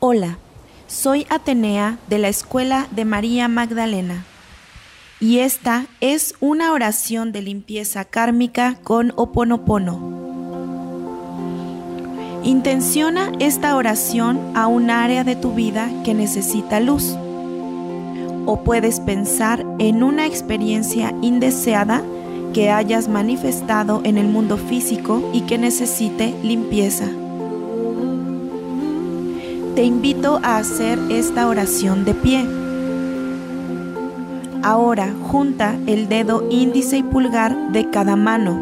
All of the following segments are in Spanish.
Hola, soy Atenea de la Escuela de María Magdalena y esta es una oración de limpieza kármica con Oponopono. Intenciona esta oración a un área de tu vida que necesita luz. O puedes pensar en una experiencia indeseada que hayas manifestado en el mundo físico y que necesite limpieza te invito a hacer esta oración de pie. Ahora junta el dedo índice y pulgar de cada mano.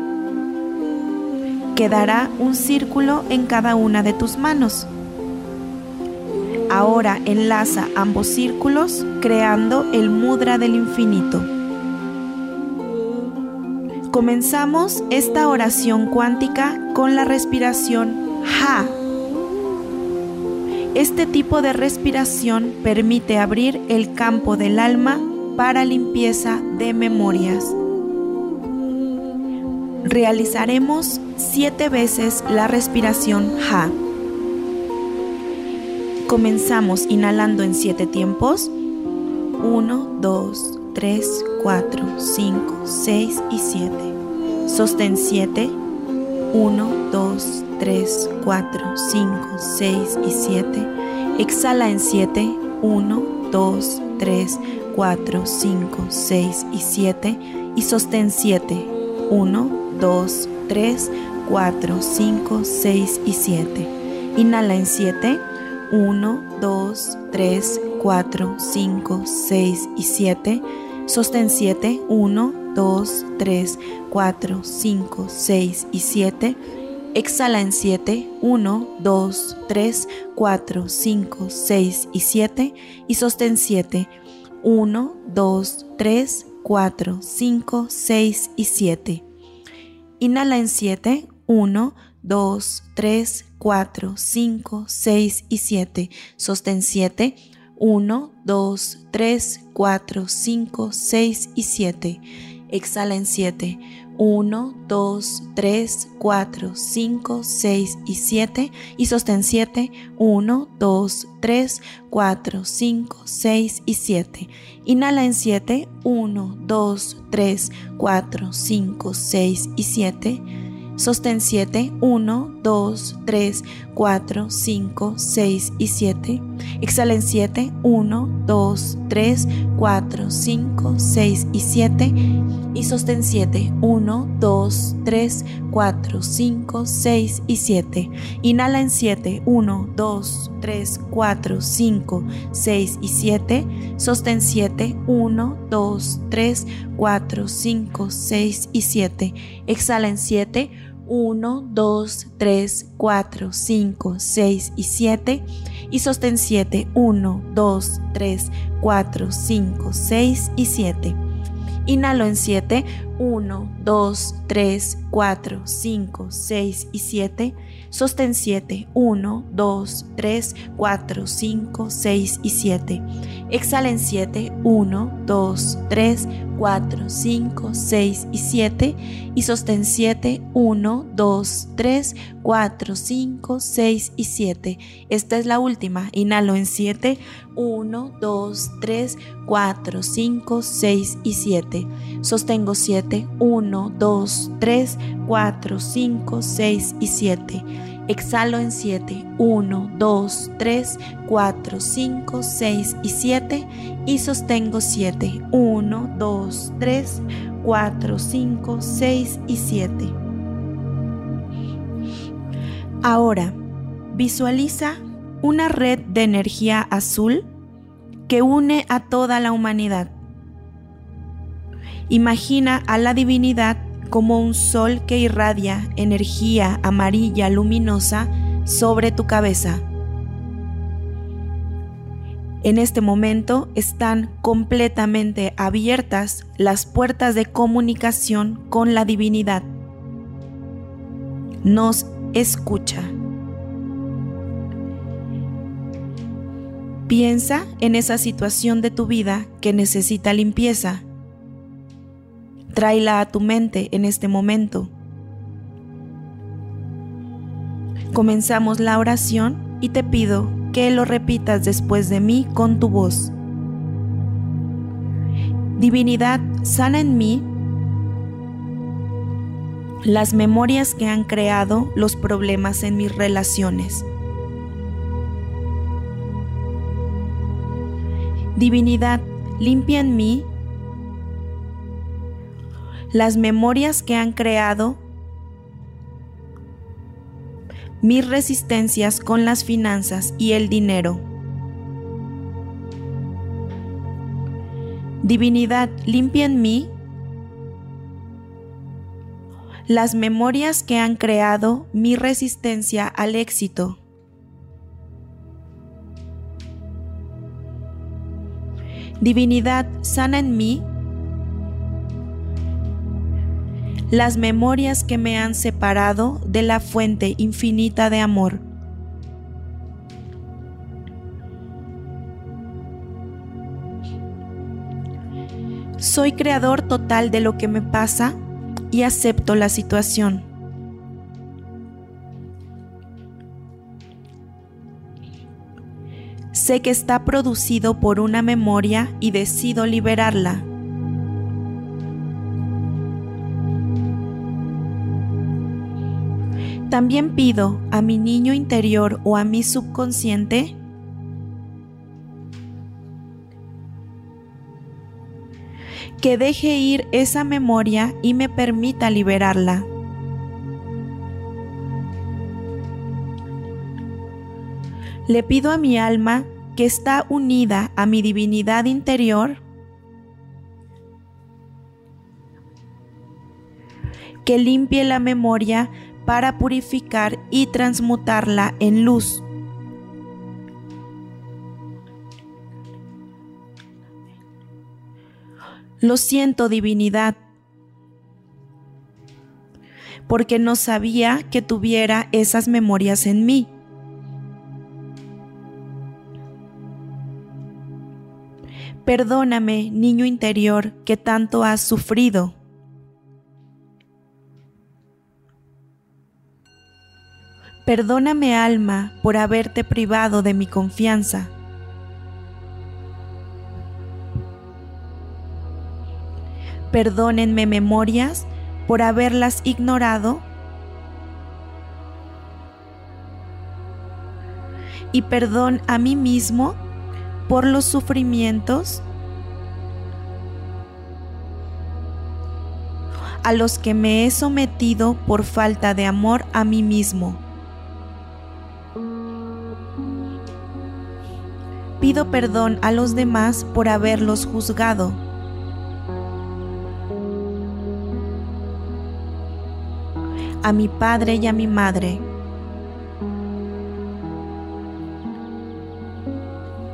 Quedará un círculo en cada una de tus manos. Ahora enlaza ambos círculos creando el mudra del infinito. Comenzamos esta oración cuántica con la respiración Ha. Este tipo de respiración permite abrir el campo del alma para limpieza de memorias. Realizaremos siete veces la respiración Ha. Comenzamos inhalando en siete tiempos. 1, 2, 3, 4, 5, 6 y 7. Sostén 7. 1, 2, 3, 4, 5, 6 y 7. Exhala en 7. 1, 2, 3, 4, 5, 6 y 7. Y sostén 7. 1, 2, 3, 4, 5, 6 y 7. Inhala en 7. 1, 2, 3, 4, 5, 6 y 7. Sostén 7. 1, 2, 3, 4, 5, 6 y 7 Exhala en 7, 1, 2, 3, 4, 5, 6 y 7 y sostén 7, 1, 2, 3, 4, 5, 6 y 7. Inhala en 7, 1, 2, 3, 4, 5, 6 y 7. Sostén 7, 1, 2, 3, 4, 5, 6 y 7. Exhala en 7, 1, 2, 3, 4, 5, 6 y 7 y sostén 7, 1, 2, 3, 4, 5, 6 y 7. Inhala en 7, 1, 2, 3, 4, 5, 6 y 7. Sostén 7, 1, 2, 3, 4, 5, 6 y 7. Exhala en 7, 1, 2, 3, 4, 5, 6 y 7. Y sostén 7, 1, 2, 3, 4, 5, 6 y 7. Inhala en 7, 1, 2, 3, 4, 5, 6 y 7. Sostén 7, 1, 2, 3, 4, 5, 6 y 7. Exhala en 7, 1, 2, 3, 4, 5, 6 y 7 y sostén 7, 1, 2, 3, 4, 5, 6 y 7. Inhalo en 7, 1, 2, 3, 4, 5, 6 y 7. Sostén 7, 1, 2, 3, 4, 5, 6 y 7. Exhala en 7, 1, 2, 3, 4, 5, 6 y 7 y sostén 7, 1, 2, 3, 4, 5, 6 y 7. Esta es la última. Inhalo en 7, 1, 2, 3, 4, 5, 6 y 7. Sostengo 7, 1, 2, 3, 4, 5, 6 y 7. Exhalo en 7, 1, 2, 3, 4, 5, 6 y 7 y sostengo 7, 1, 2, 3, 4, 5, 6 y 7. Ahora, visualiza una red de energía azul que une a toda la humanidad. Imagina a la divinidad como un sol que irradia energía amarilla luminosa sobre tu cabeza. En este momento están completamente abiertas las puertas de comunicación con la divinidad. Nos escucha. Piensa en esa situación de tu vida que necesita limpieza Tráela a tu mente en este momento. Comenzamos la oración y te pido que lo repitas después de mí con tu voz. Divinidad, sana en mí las memorias que han creado los problemas en mis relaciones. Divinidad, limpia en mí las memorias que han creado mis resistencias con las finanzas y el dinero. Divinidad, limpia en mí las memorias que han creado mi resistencia al éxito. Divinidad, sana en mí las memorias que me han separado de la fuente infinita de amor. Soy creador total de lo que me pasa y acepto la situación. Sé que está producido por una memoria y decido liberarla. También pido a mi niño interior o a mi subconsciente que deje ir esa memoria y me permita liberarla. Le pido a mi alma que está unida a mi divinidad interior que limpie la memoria para purificar y transmutarla en luz. Lo siento, divinidad, porque no sabía que tuviera esas memorias en mí. Perdóname, niño interior, que tanto has sufrido. Perdóname alma por haberte privado de mi confianza. Perdónenme memorias por haberlas ignorado. Y perdón a mí mismo por los sufrimientos a los que me he sometido por falta de amor a mí mismo. pido perdón a los demás por haberlos juzgado. A mi padre y a mi madre.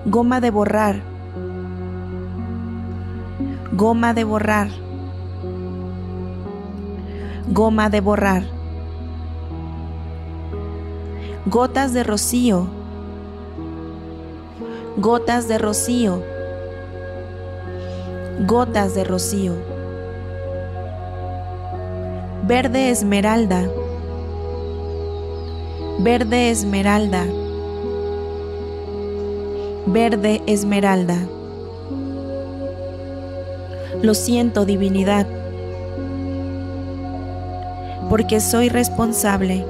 Goma de borrar. Goma de borrar. Goma de borrar. Gotas de rocío gotas de rocío, gotas de rocío. Verde esmeralda, verde esmeralda, verde esmeralda. Lo siento, divinidad, porque soy responsable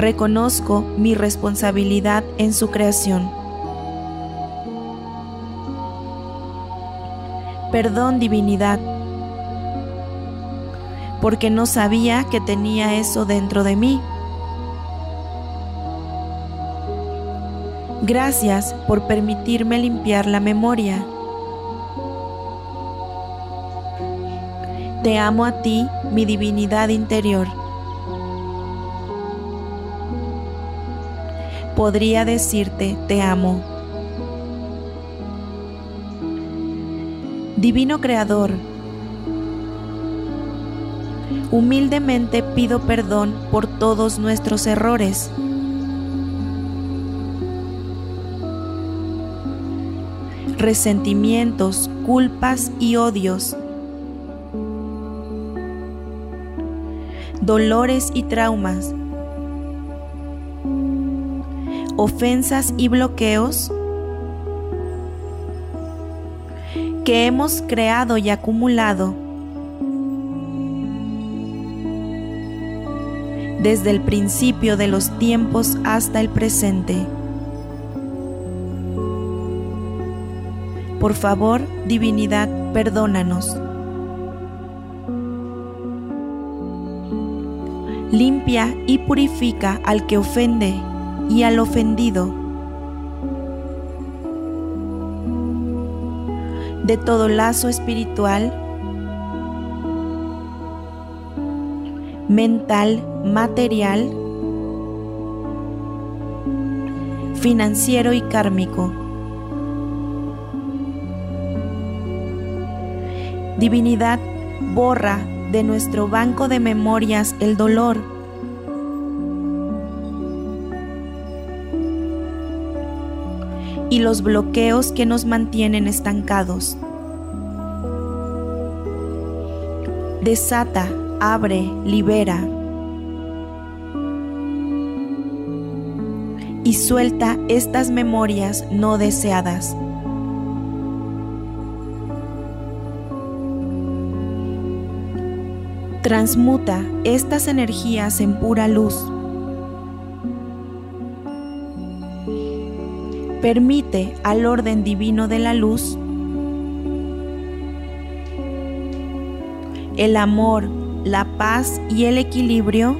reconozco mi responsabilidad en su creación. Perdón divinidad, porque no sabía que tenía eso dentro de mí. Gracias por permitirme limpiar la memoria. Te amo a ti, mi divinidad interior. podría decirte te amo. Divino Creador, humildemente pido perdón por todos nuestros errores. Resentimientos, culpas y odios, dolores y traumas ofensas y bloqueos que hemos creado y acumulado desde el principio de los tiempos hasta el presente. Por favor, divinidad, perdónanos. Limpia y purifica al que ofende y al ofendido. De todo lazo espiritual, mental, material, financiero y kármico. Divinidad, borra de nuestro banco de memorias el dolor. y los bloqueos que nos mantienen estancados. Desata, abre, libera. y suelta estas memorias no deseadas. Transmuta estas energías en pura luz. Permite al orden divino de la luz el amor, la paz y el equilibrio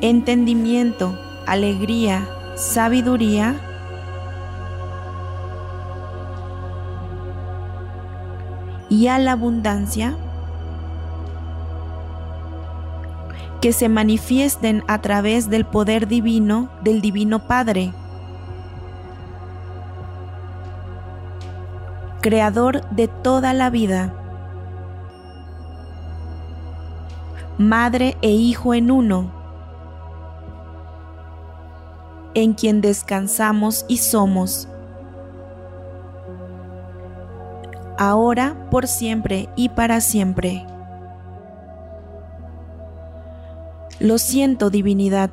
entendimiento, alegría, sabiduría, y a la abundancia que se manifiesten a través del poder divino del Divino Padre, Creador de toda la vida, Madre e Hijo en uno en quien descansamos y somos, ahora, por siempre y para siempre. Lo siento, divinidad,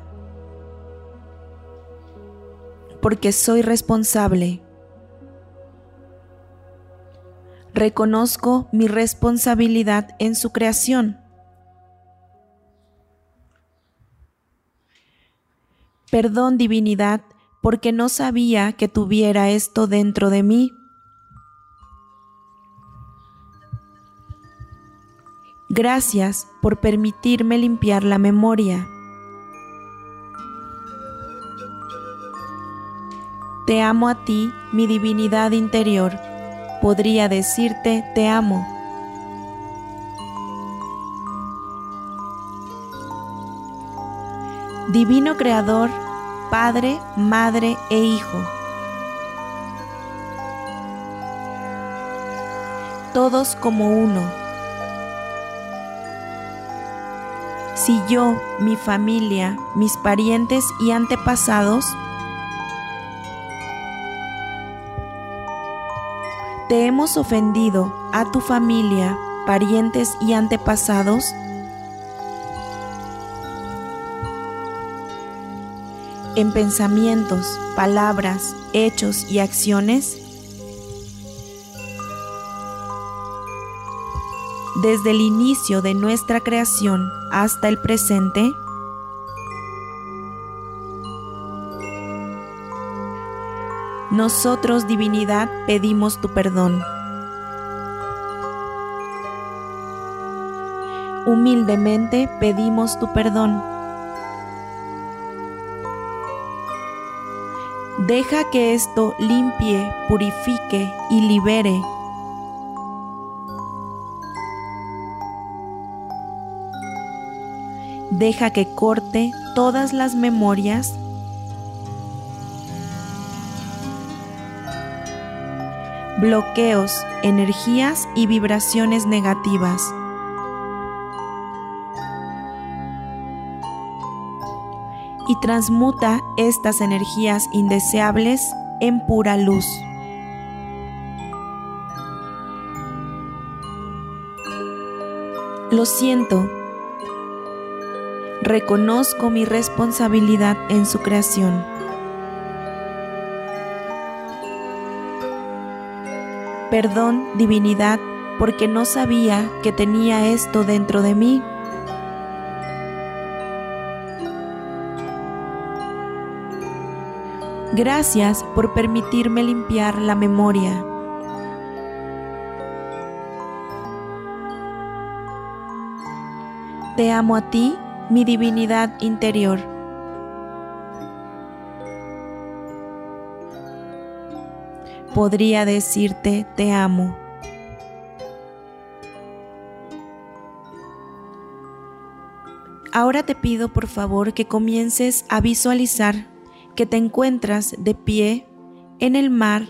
porque soy responsable. Reconozco mi responsabilidad en su creación. Perdón divinidad, porque no sabía que tuviera esto dentro de mí. Gracias por permitirme limpiar la memoria. Te amo a ti, mi divinidad interior. Podría decirte te amo. Divino Creador, Padre, Madre e Hijo. Todos como uno. Si yo, mi familia, mis parientes y antepasados te hemos ofendido a tu familia, parientes y antepasados, en pensamientos, palabras, hechos y acciones? Desde el inicio de nuestra creación hasta el presente, nosotros, divinidad, pedimos tu perdón. Humildemente pedimos tu perdón Deja que esto limpie, purifique y libere. Deja que corte todas las memorias bloqueos, energías y vibraciones negativas. y transmuta estas energías indeseables en pura luz. Lo siento. Reconozco mi responsabilidad en su creación. Perdón, divinidad, porque no sabía que tenía esto dentro de mí. Gracias por permitirme limpiar la memoria. Te amo a ti, mi divinidad interior. Podría decirte te amo. Ahora te pido por favor que comiences a visualizar que te encuentras de pie en el mar,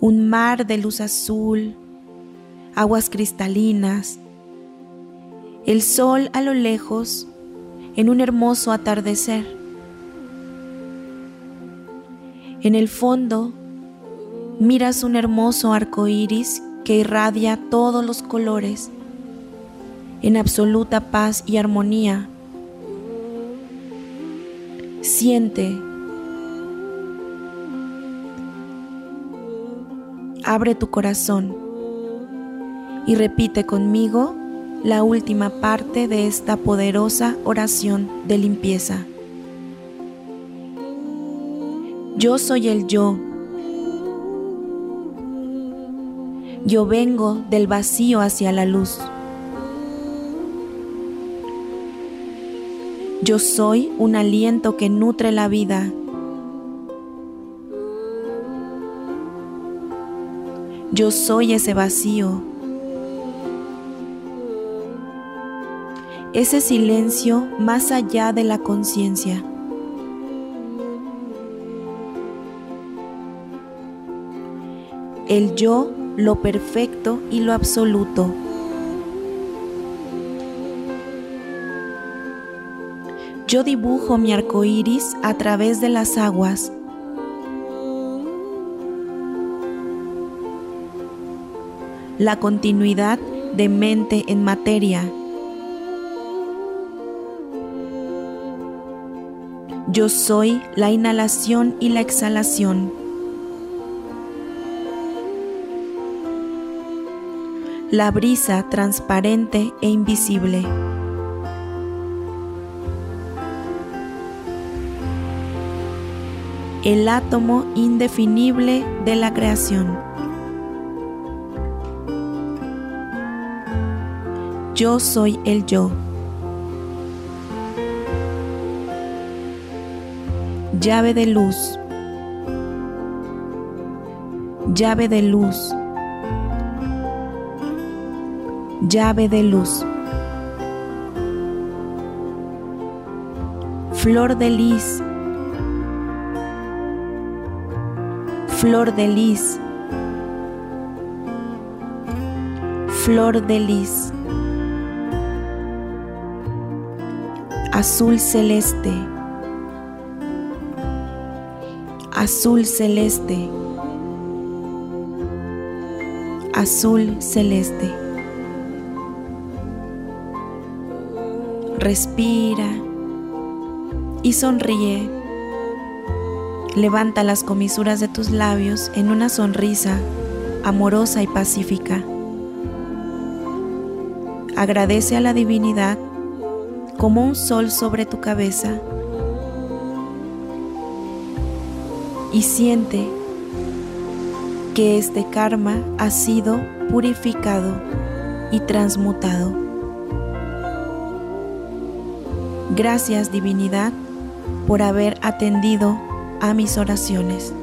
un mar de luz azul, aguas cristalinas, el sol a lo lejos en un hermoso atardecer. En el fondo miras un hermoso arco iris que irradia todos los colores en absoluta paz y armonía Siente. Abre tu corazón y repite conmigo la última parte de esta poderosa oración de limpieza. Yo soy el yo. Yo vengo del vacío hacia la luz. Yo soy un aliento que nutre la vida. Yo soy ese vacío. Ese silencio más allá de la conciencia. El yo, lo perfecto y lo absoluto. Yo dibujo mi arco iris a través de las aguas. La continuidad de mente en materia. Yo soy la inhalación y la exhalación. La brisa transparente e invisible. el átomo indefinible de la creación. Yo soy el yo. Llave de luz. Llave de luz. Llave de luz. Flor de lis Flor de lis. Flor de lis. Azul celeste. Azul celeste. Azul celeste. Respira y sonríe Levanta las comisuras de tus labios en una sonrisa amorosa y pacífica. Agradece a la divinidad como un sol sobre tu cabeza y siente que este karma ha sido purificado y transmutado. Gracias divinidad por haber atendido a mis oraciones.